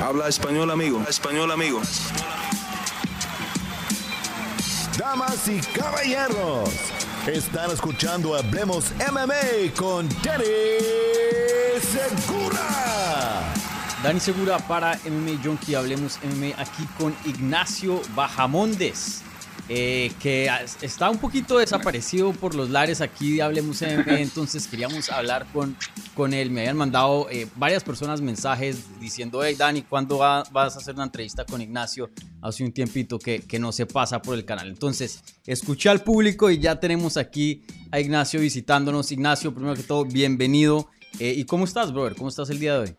Habla español, amigo. español, amigo. Damas y caballeros, están escuchando Hablemos MMA con Danny Segura. Dani Segura para MMA Junkie. Hablemos MMA aquí con Ignacio Bajamondes. Eh, que está un poquito desaparecido por los lares aquí de Hablemos MMA, entonces queríamos hablar con, con él. Me habían mandado eh, varias personas mensajes diciendo, hey Dani, ¿cuándo vas a hacer una entrevista con Ignacio? Hace un tiempito que, que no se pasa por el canal. Entonces, escuché al público y ya tenemos aquí a Ignacio visitándonos. Ignacio, primero que todo, bienvenido. Eh, ¿Y cómo estás, brother? ¿Cómo estás el día de hoy?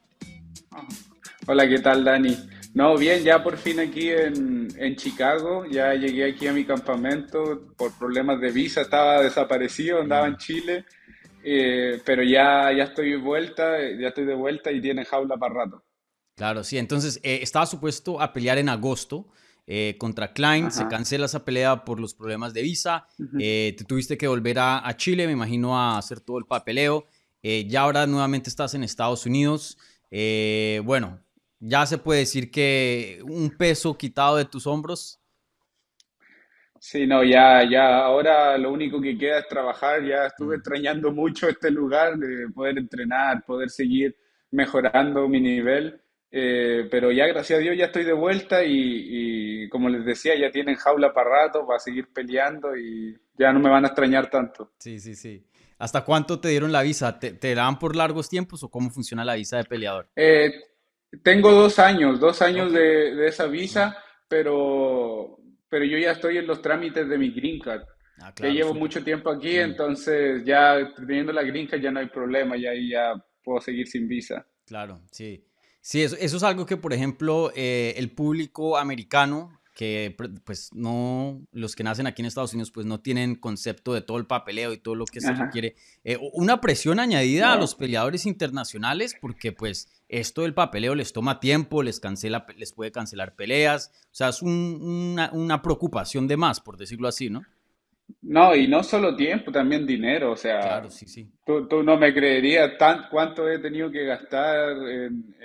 Hola, ¿qué tal, Dani? No, bien, ya por fin aquí en, en, Chicago, ya llegué aquí a mi campamento por problemas de visa, estaba desaparecido, andaba en Chile, eh, pero ya, ya estoy de vuelta, ya estoy de vuelta y tiene jaula para rato. Claro, sí, entonces eh, estaba supuesto a pelear en agosto eh, contra Klein, se cancela esa pelea por los problemas de visa, te tuviste que volver a, a, Chile, me imagino, a hacer todo el papeleo, ya ahora nuevamente estás en Estados Unidos, bueno, ya se puede decir que un peso quitado de tus hombros. Sí, no, ya, ya, ahora lo único que queda es trabajar. Ya estuve mm. extrañando mucho este lugar de poder entrenar, poder seguir mejorando mi nivel. Eh, pero ya, gracias a Dios, ya estoy de vuelta y, como les decía, ya tienen jaula para rato, para seguir peleando y ya no me van a extrañar tanto. Sí, sí, sí. ¿Hasta cuánto te dieron la visa? ¿Te, te dan por largos tiempos o cómo funciona la visa de peleador? Eh, tengo dos años, dos años de, esa visa, pero, pero yo ya estoy en los trámites de mi green card. Ah, ya llevo mucho tiempo aquí, entonces ya teniendo la green card ya no hay problema, ya ya puedo seguir sin visa. Claro, sí. Sí, eso, es algo que, por ejemplo, eh, el público americano que pues no, los que nacen aquí en Estados Unidos pues no tienen concepto de todo el papeleo y todo lo que se requiere. Eh, una presión añadida a los peleadores internacionales porque pues esto del papeleo les toma tiempo, les cancela, les puede cancelar peleas, o sea, es una, una preocupación de más, por decirlo así, ¿no? No, y no solo tiempo, también dinero. O sea, claro, sí, sí. Tú, tú, no me creerías tan, cuánto he tenido que gastar en,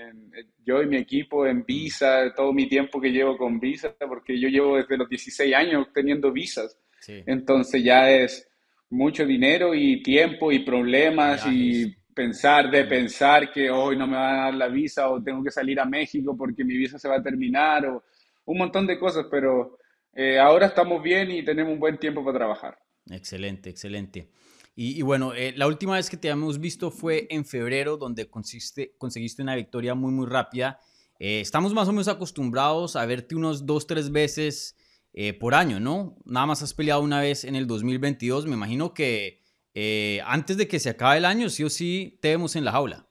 yo y mi equipo en visa, todo mi tiempo que llevo con visa, porque yo llevo desde los 16 años teniendo visas. Entonces ya es mucho dinero y tiempo y problemas y pensar de pensar que hoy no me van a dar la visa o tengo que salir a México porque mi visa se va a terminar o un montón de cosas, pero eh, ahora estamos bien y tenemos un buen tiempo para trabajar. Excelente, excelente. Y, bueno, eh, la última vez que te habíamos visto fue en febrero, donde consiste, conseguiste una victoria muy, muy rápida. Eh, estamos más o menos acostumbrados a verte unos dos, tres veces por año, ¿no? Nada más has peleado una vez en el 2022. Me imagino que antes de que se acabe el año, sí o sí, te vemos en la jaula.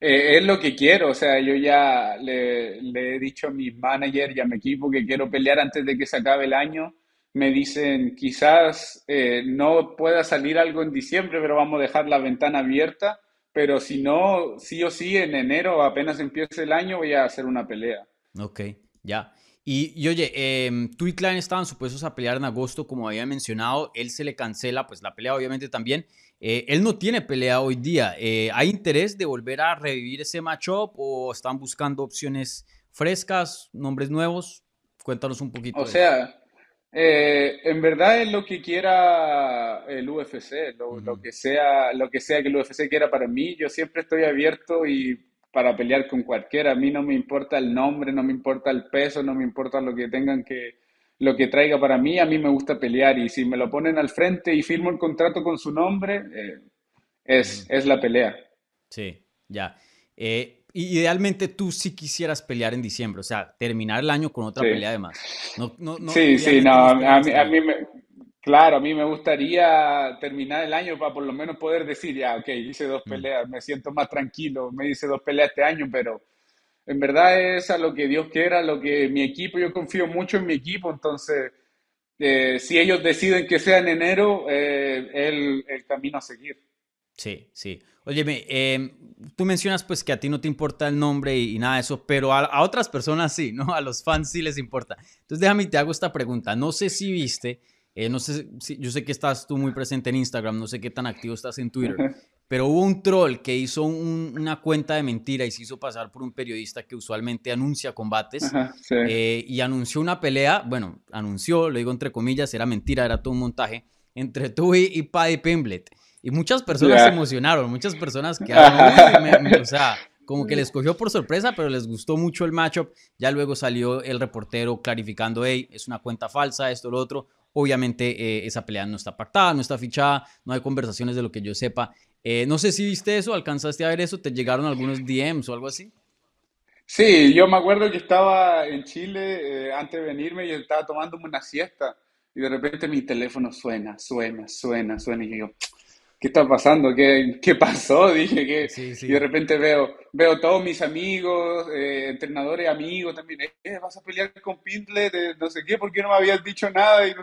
Eh, es lo que quiero, o sea, yo ya le, he dicho a mis managers y a mi equipo que quiero pelear antes de que se acabe el año. Me dicen, quizás eh, no pueda salir algo en diciembre, pero vamos a dejar la ventana abierta. Pero si no, sí o sí, en enero, apenas empiece el año, voy a hacer una pelea. Ok, ya. Y, oye, eh, y estaban supuestos a pelear en agosto, como había mencionado. Él se le cancela, pues la pelea obviamente también. Eh, él no tiene pelea hoy día. Eh, ¿Hay interés de volver a revivir ese matchup o están buscando opciones frescas, nombres nuevos? Cuéntanos un poquito. O sea, eh, en verdad es lo que quiera el UFC, lo, que sea, lo que sea que el UFC quiera para mí. Yo siempre estoy abierto y para pelear con cualquiera. A mí no me importa el nombre, no me importa el peso, no me importa lo que tengan que, lo que traiga para mí, a mí me gusta pelear y si me lo ponen al frente y firmo el contrato con su nombre, eh, es, es, la pelea. Sí, ya. Eh, idealmente tú sí quisieras pelear en diciembre, o sea, terminar el año con otra pelea además. No, no, no, sí, sí, no, a, mí, a mí me, claro, a mí me gustaría terminar el año para por lo menos poder decir, ya, ok, hice dos peleas, me siento más tranquilo, me hice dos peleas este año, pero en verdad es a lo que Dios quiera, lo que mi equipo, yo confío mucho en mi equipo, entonces eh, si ellos deciden que sea en enero, eh, el, el, camino a seguir. Sí, sí. Óyeme, em, tú mencionas pues que a ti no te importa el nombre y, nada de eso, pero a, otras personas sí, ¿no? A los fans sí les importa. Entonces déjame te hago esta pregunta. No sé si viste, eh, no sé si, yo sé que estás tú muy presente en Instagram, no sé qué tan activo estás en Twitter, pero hubo un troll que hizo una cuenta de mentira y se hizo pasar por un periodista que usualmente anuncia combates eh, y anunció una pelea, bueno, anunció, lo digo entre comillas, era mentira, era todo un montaje, entre tú y, Paddy Pimblet. Y muchas personas se emocionaron, muchas personas quedaron, o sea, como que les cogió por sorpresa, pero les gustó mucho el matchup. Ya luego salió el reportero clarificando, hey, es una cuenta falsa, esto, lo otro. Obviamente eh, esa pelea no está pactada, no está fichada, no hay conversaciones de lo que yo sepa. Eh, no sé si viste eso, alcanzaste a ver eso, te llegaron algunos DMs o algo así. Sí, yo me acuerdo que estaba en Chile eh, antes de venirme y estaba tomándome una siesta y de repente mi teléfono suena, suena, suena, suena y yo, ¿qué está pasando? ¿Qué, qué pasó? Dije que y de repente veo, veo todos mis amigos, eh, entrenadores amigos también, eh, vas a pelear con Pintle de no sé qué, ¿por qué no me habías dicho nada? Y,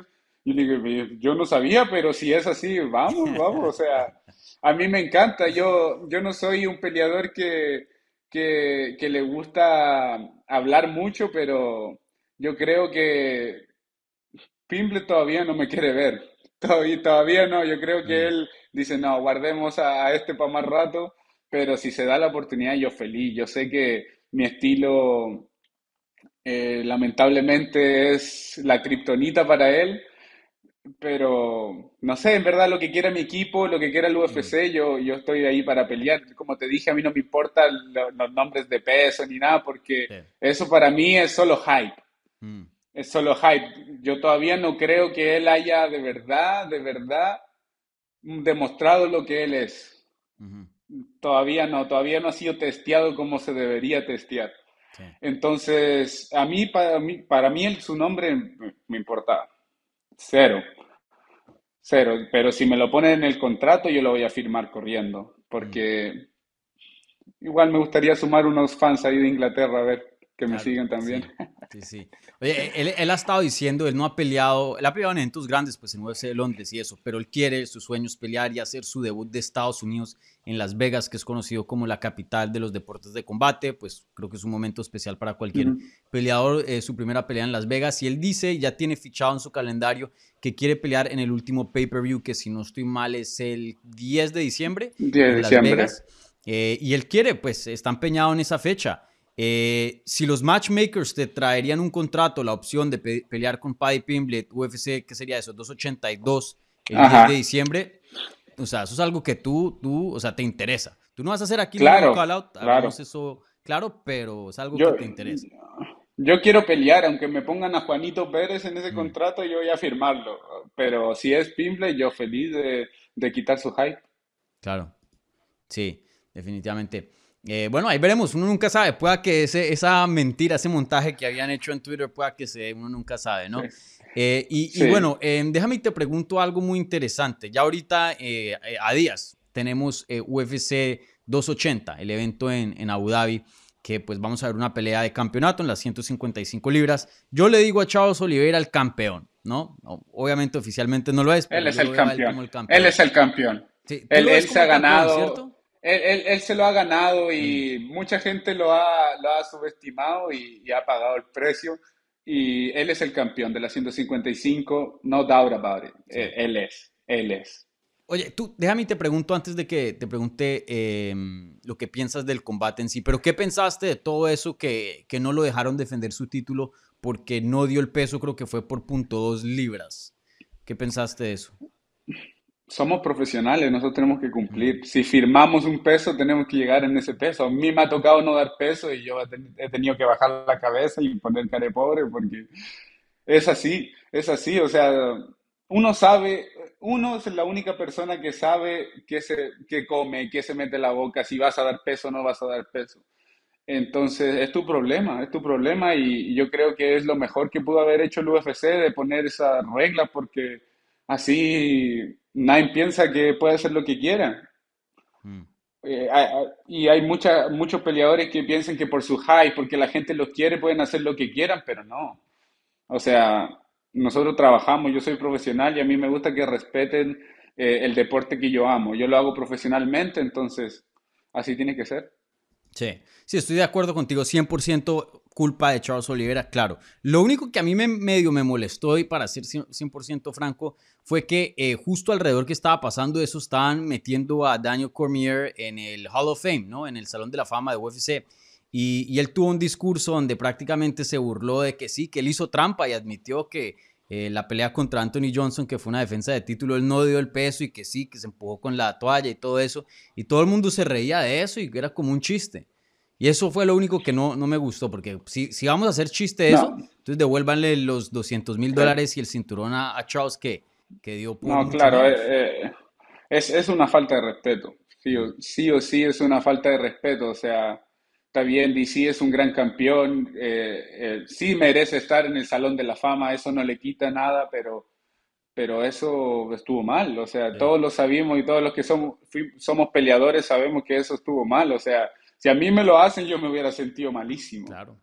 y dije, yo no sabía, pero si es así, vamos, vamos, o sea, a mí me encanta. Yo, yo no soy un peleador que, que, le gusta hablar mucho, pero yo creo que Pimble todavía no me quiere ver. Todavía, todavía no. Yo creo que mm. él dice, no, guardemos a, este para más rato. Pero si se da la oportunidad, yo feliz. Yo sé que mi estilo eh, lamentablemente es la kriptonita para él, pero no sé, en verdad lo que quiera mi equipo, lo que quiera el UFC, mm. yo, yo estoy ahí para pelear. Como te dije, a mí no me importan los nombres de peso ni nada, porque eso para mí es solo hype. Mm. Es solo hype. Yo todavía no creo que él haya de verdad, de verdad demostrado lo que él es. Todavía no, todavía no ha sido testeado como se debería testear. Entonces, a mí, para mí, para mí su nombre me importa Cero. Cero. Pero si me lo ponen en el contrato, yo lo voy a firmar corriendo. Porque igual me gustaría sumar unos fans ahí de Inglaterra a ver que me sigan también. Sí, sí. Oye, él, ha estado diciendo, él no ha peleado, él ha peleado en eventos grandes, pues en UFC de Londres y eso, pero él quiere, su sueño es pelear y hacer su debut de Estados Unidos en Las Vegas, que es conocido como la capital de los deportes de combate, pues creo que es un momento especial para cualquier peleador, eh, su primera pelea en Las Vegas, y él dice, ya tiene fichado en su calendario que quiere pelear en el último pay-per-view, que si no estoy mal es el 10 de diciembre, en Las Vegas, eh, y él quiere, pues está empeñado en esa fecha. Eh, si los matchmakers te traerían un contrato, la opción de pelear con Paddy Pimblet, UFC, ¿qué sería eso? 282 el 10 de diciembre. O sea, eso es algo que tú, tú, o sea, te interesa. Tú no vas a hacer aquí claro, un call out, claro. eso claro, pero es algo que te interesa. Yo quiero pelear, aunque me pongan a Juanito Pérez en ese mm. contrato, yo voy a firmarlo. Pero si es Pimblet, yo feliz de, de quitar su hype. Claro, sí, definitivamente. Eh, bueno, ahí veremos, uno nunca sabe, pueda que ese, esa mentira, ese montaje que habían hecho en Twitter, pueda que se uno nunca sabe, ¿no? Eh, y, bueno, em, déjame te pregunto algo muy interesante. Ya ahorita, eh, a días, tenemos UFC 280, el evento en, en, Abu Dhabi, que pues vamos a ver una pelea de campeonato en las 155 libras. Yo le digo a Chavos Oliveira el campeón, ¿no? Obviamente oficialmente no lo es. Pero él es el campeón. Él es el campeón. él, se ha ganado él, se lo ha ganado y mm. mucha gente lo ha, lo ha subestimado y, ha pagado el precio. Y él es el campeón de la 155, no doubt about it. Él, es, él es. Oye, tú, déjame te pregunto antes de que te pregunte em, lo que piensas del combate en sí, pero ¿qué pensaste de todo eso que, que no lo dejaron defender su título porque no dio el peso, creo que fue por punto dos libras? ¿Qué pensaste de eso? Somos profesionales, nosotros tenemos que cumplir. Si firmamos un peso, tenemos que llegar en ese peso. A mí me ha tocado no dar peso y yo he tenido que bajar la cabeza y poner cara de pobre porque es así, es así. O sea, uno sabe, uno es la única persona que sabe qué, se, qué come, qué se mete en la boca, si vas a dar peso o no vas a dar peso. Entonces, es tu problema, es tu problema y, yo creo que es lo mejor que pudo haber hecho el UFC de poner esa regla porque así nadie piensa que puede hacer lo que quiera. Mm. Eh, y hay mucha, muchos peleadores que piensan que por su high, porque la gente los quiere, pueden hacer lo que quieran, pero no. O sea, nosotros trabajamos, yo soy profesional y a mí me gusta que respeten eh, el deporte que yo amo. Yo lo hago profesionalmente, entonces así tiene que ser. Sí, sí, estoy de acuerdo contigo 100%. culpa de Charles Oliveira, claro. Lo único que a mí me, medio me molestó, y para ser 100% franco, fue que eh, justo alrededor que estaba pasando eso, estaban metiendo a Daniel Cormier en el Hall of Fame, ¿no? En el Salón de la Fama de UFC. Y, él tuvo un discurso donde prácticamente se burló de que sí, que él hizo trampa y admitió que eh, la pelea contra Anthony Johnson, que fue una defensa de título, él no dio el peso y que sí, que se empujó con la toalla y todo eso. Y todo el mundo se reía de eso y era como un chiste. Y eso fue lo único que no, no me gustó, porque si, si vamos a hacer chiste de eso, entonces devuélvanle los 200 mil dólares y el cinturón a, Charles que, que dio No, claro, eh, eh, es, es, una falta de respeto. Sí o, sí o, sí es una falta de respeto. O sea, está bien, DC es un gran campeón, eh, sí merece estar en el Salón de la Fama, eso no le quita nada, pero, pero eso estuvo mal. O sea, todos lo sabemos y todos los que somos, somos peleadores sabemos que eso estuvo mal. O sea, si a mí me lo hacen, yo me hubiera sentido malísimo. Claro.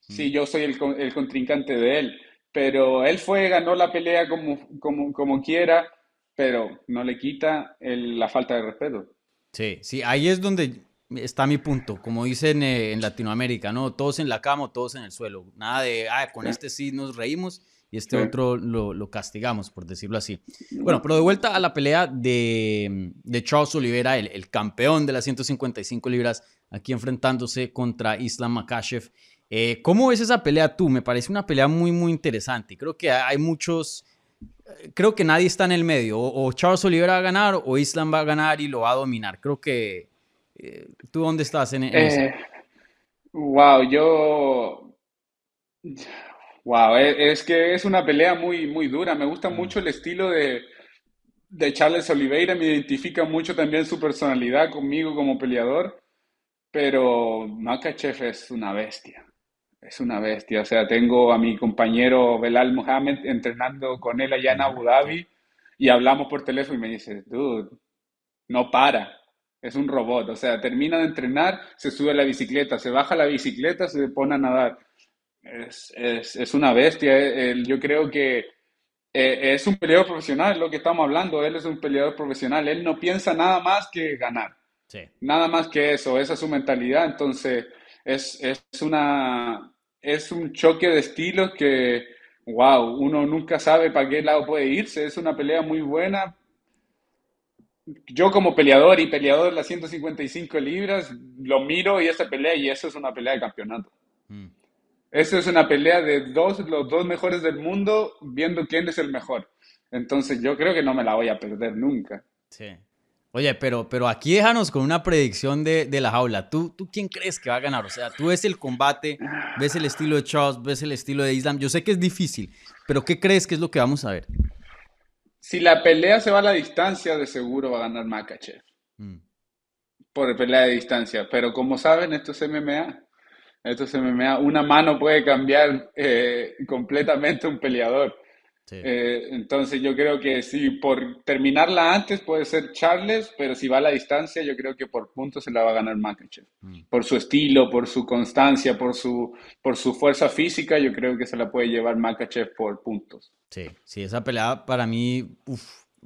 Sí, yo soy el, el contrincante de él. Pero él fue, ganó la pelea como, como, como quiera, pero no le quita la falta de respeto. Sí, sí, ahí es donde está mi punto, como dicen eh, en Latinoamérica, ¿no? Todos en la cama, todos en el suelo. Nada de, ah, con este sí nos reímos y este otro lo, castigamos, por decirlo así. Bueno, pero de vuelta a la pelea de, Charles Oliveira, el, el, campeón de las 155 libras, aquí enfrentándose contra Islam Makashev. Eh, ¿Cómo ves esa pelea tú? Me parece una pelea muy, muy interesante. Creo que hay muchos, creo que nadie está en el medio. O, Charles Oliveira va a ganar o Islam va a ganar y lo va a dominar. Creo que... Eh, ¿Tú dónde estás en, en Wow, eh, yo... Wow, es, que es una pelea muy, muy dura. Me gusta mm. mucho el estilo de, de Charles Oliveira. Me identifica mucho también su personalidad conmigo como peleador. Pero Makachev es una bestia. Es una bestia. O sea, tengo a mi compañero Belal Mohamed entrenando con él allá en Abu Dhabi y hablamos por teléfono y me dice, dude, no para. Es un robot. O sea, termina de entrenar, se sube a la bicicleta, se baja la bicicleta, se pone a nadar es, es, es una bestia. Eh, yo creo que eh, es un peleador profesional, lo que estamos hablando. Él es un peleador profesional. Él no piensa nada más que ganar. Nada más que eso. Esa es su mentalidad. Entonces, es, es, una, es un choque de estilos que, wow, uno nunca sabe para qué lado puede irse. Es una pelea muy buena. Yo como peleador y peleador de las 155 libras, lo miro y esa pelea y eso es una pelea de campeonato. Mm. Eso es una pelea de dos, los dos mejores del mundo viendo quién es el mejor. Entonces yo creo que no me la voy a perder nunca. Sí. Oye, pero, pero aquí déjanos con una predicción de, de, la jaula. ¿Tú, ¿Tú quién crees que va a ganar? O sea, tú ves el combate, ves el estilo de Charles, ves el estilo de Islam. Yo sé que es difícil, pero ¿qué crees que es lo que vamos a ver? Si la pelea se va a la distancia, de seguro va a ganar Makachev. Mm. Por pelea de distancia. Pero como saben, esto es MMA. Esto me da, una mano puede cambiar eh, completamente un peleador. Eh, entonces yo creo que si por terminarla antes puede ser Charles, pero si va a la distancia yo creo que por puntos se la va a ganar Makachev. Mm. Por su estilo, por su constancia, por su, por su fuerza física, yo creo que se la puede llevar Makachev por puntos. Sí, sí, esa pelea para mí,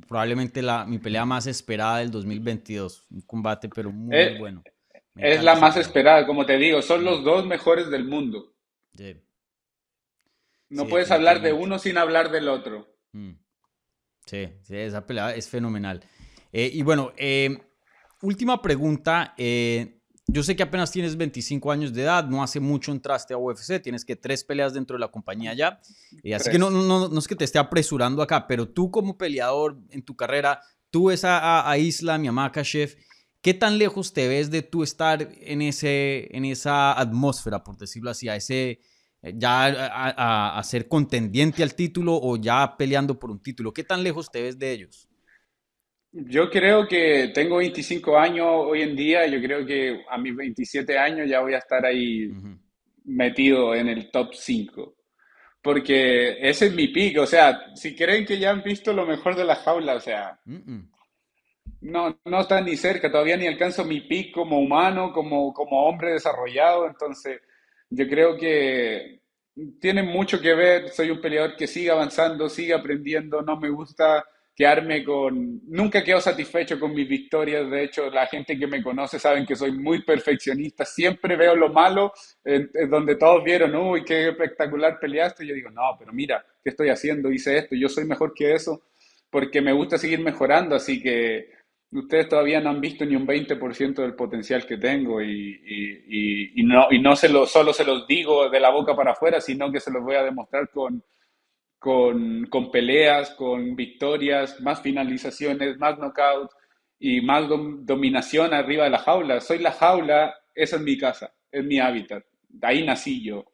probablemente la, mi pelea más esperada del 2022. Un combate pero muy eh, bueno es la más esperada, como te digo, son los dos mejores del mundo. No puedes hablar de uno sin hablar del otro. Mm. Sí, esa pelea es fenomenal. Eh, y bueno, eh, última pregunta. Eh, yo sé que apenas tienes 25 años de edad, no hace mucho entraste a UFC, tienes que tres peleas dentro de la compañía ya. así que no, no, no, es que te esté apresurando acá, pero tú como peleador en tu carrera, tú ves a, a Islam y a Makashev ¿Qué tan lejos te ves de tú estar en, ese, en esa atmósfera, por decirlo así, a ese, eh, ya a, ser contendiente al título o ya peleando por un título? ¿Qué tan lejos te ves de ellos? Yo creo que tengo 25 años hoy en día, yo creo que a mis 27 años ya voy a estar ahí metido en el top 5. Porque ese es mi pico, o sea, si creen que ya han visto lo mejor de la jaula, o sea, no, no está ni cerca, todavía ni alcanzo mi pick como humano, como, como hombre desarrollado, entonces yo creo que tiene mucho que ver, soy un peleador que sigue avanzando, sigue aprendiendo, no me gusta quedarme con... Nunca quedo satisfecho con mis victorias, de hecho la gente que me conoce saben que soy muy perfeccionista, siempre veo lo malo, donde todos vieron, uy, qué espectacular peleaste, yo digo, no, pero mira, ¿qué estoy haciendo? Hice esto, yo soy mejor que eso, porque me gusta seguir mejorando, así que ustedes todavía no han visto ni un 20% del potencial que tengo y, no, solo se los digo de la boca para afuera, sino que se los voy a demostrar con peleas, con victorias, más finalizaciones, más knockouts y más dominación arriba de la jaula. Soy la jaula, esa es mi casa, es mi hábitat. De ahí nací yo.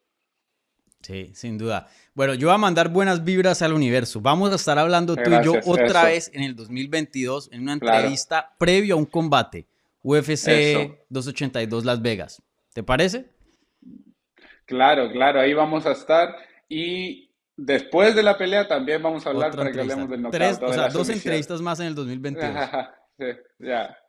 Sí, sin duda. Bueno, yo voy a mandar buenas vibras al universo. Vamos a estar hablando tú y yo otra vez en el 2022 en una entrevista previo a un combate. UFC 282 Las Vegas. ¿Te parece? Claro, claro, ahí vamos a estar. Y después de la pelea también vamos a hablar para que hablemos del knockout. o sea, dos entrevistas más en el 2022.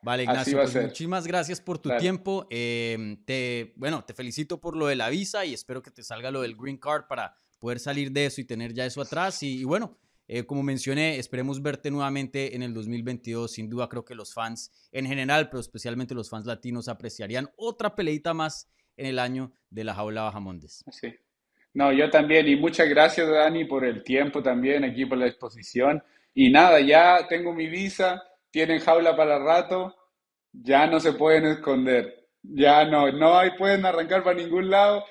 Vale, Ignacio, pues muchísimas gracias por tu tiempo. Em, te, bueno, te felicito por lo de la visa y espero que te salga lo del green card para poder salir de eso y tener ya eso atrás. Y, bueno, eh, como mencioné, esperemos verte nuevamente en el 2022. Sin duda creo que los fans en general, pero especialmente los fans latinos, apreciarían otra peleita más en el año de la jaula Bajamondes. Sí. No, yo también. Y muchas gracias, Dani, por el tiempo también, aquí por la exposición. Y nada, ya tengo mi visa tienen jaula para rato, ya no se pueden esconder. Ya no, no hay, pueden arrancar para ningún lado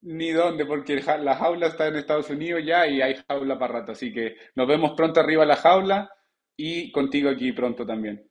ni dónde, porque la jaula está en Estados Unidos ya y hay jaula para rato. Así que nos vemos pronto arriba de la jaula y contigo aquí pronto también.